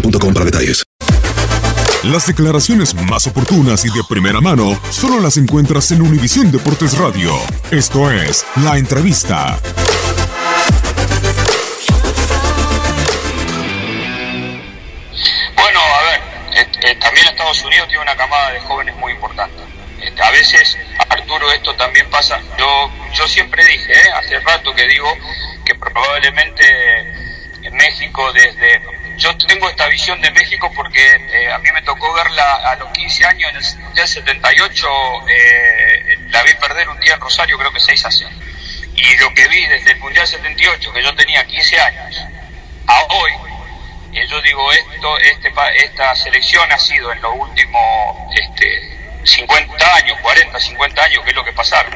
boostmobile.com para detalles. Las declaraciones más oportunas y de primera mano solo las encuentras en Univisión Deportes Radio. Esto es La Entrevista. Bueno, a ver, eh, eh, también Estados Unidos tiene una camada de jóvenes muy importante. Este, a veces, Arturo, esto también pasa. Yo, yo siempre dije, eh, hace rato que digo que probablemente en México desde... Yo tengo esta visión de México porque eh, a mí me tocó verla a los 15 años, en el Mundial 78, eh, la vi perder un día en Rosario, creo que 6 a 0. Y lo que vi desde el Mundial 78, que yo tenía 15 años, a hoy, eh, yo digo, esto, este, esta selección ha sido en los últimos este, 50 años, 40, 50 años, que es lo que pasaron,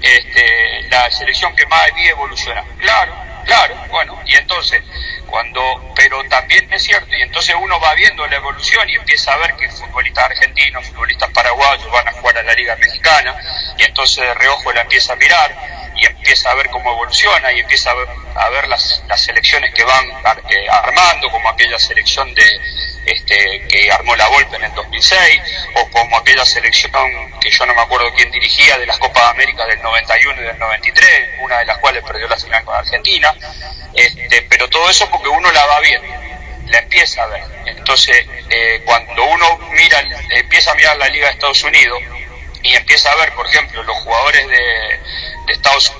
este, la selección que más vi evolucionar. Claro, claro, bueno, y entonces, cuando, pero también cierto, y entonces uno va viendo la evolución y empieza a ver que futbolistas argentinos, futbolistas paraguayos van a jugar a la Liga Mexicana, y entonces de reojo la empieza a mirar, y empieza a ver cómo evoluciona, y empieza a ver, a ver las, las selecciones que van ar- eh, armando, como aquella selección de este, que armó la Volpe en el 2006, o como aquella selección que yo no me acuerdo quién dirigía de las Copas América del 91 y del 93, una de las cuales perdió la final con Argentina, este, pero todo eso porque uno la va viendo, la empieza a ver. Entonces, eh, cuando uno mira, empieza a mirar la Liga de Estados Unidos y empieza a ver, por ejemplo, los jugadores de, de Estados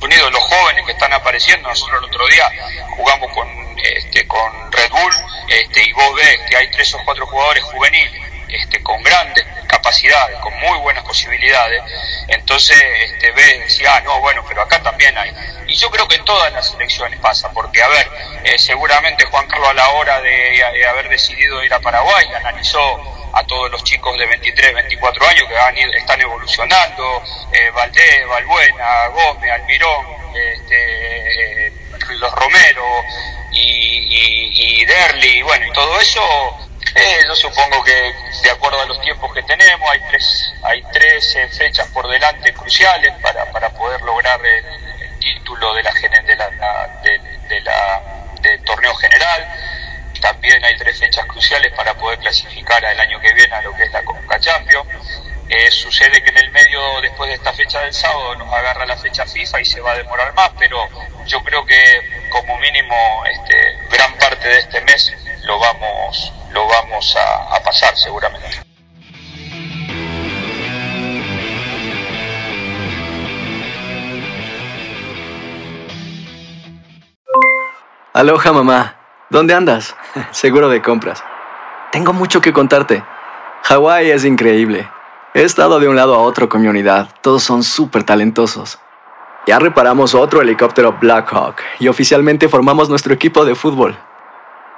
Unidos, los jóvenes que están apareciendo, nosotros el otro día jugamos con, este, con Red Bull este, y vos ves que hay tres o cuatro jugadores juveniles este, con grandes capacidades, con muy buenas posibilidades, entonces este, ves, decís, ah, no, bueno, pero acá también hay. Y yo creo que en todas las elecciones pasa, porque, a ver, eh, seguramente Juan Carlos a la hora de, haber decidido ir a Paraguay, analizó a todos los chicos de 23, 24 años que ido- están evolucionando, eh, Valdés, Balbuena, Gómez, Almirón, este, eh, los Romero y, y, y Derli, bueno, y todo eso, eh, yo supongo que de acuerdo a los tiempos que tenemos, hay tres, hay tres eh, fechas por delante cruciales para, para poder lograr el, título de la, de torneo general. También hay tres fechas cruciales para poder clasificar al año que viene a lo que es la Copa Champions. Eh, sucede que en el medio, después de esta fecha del sábado, nos agarra la fecha FIFA y se va a demorar más, pero yo creo que como mínimo este, gran parte de este mes lo vamos, lo vamos a, pasar seguramente. Aloha mamá. ¿Dónde andas? Seguro de compras. Tengo mucho que contarte. Hawái es increíble. He estado de un lado a otro con mi unidad. Todos son súper talentosos. Ya reparamos otro helicóptero Blackhawk y oficialmente formamos nuestro equipo de fútbol.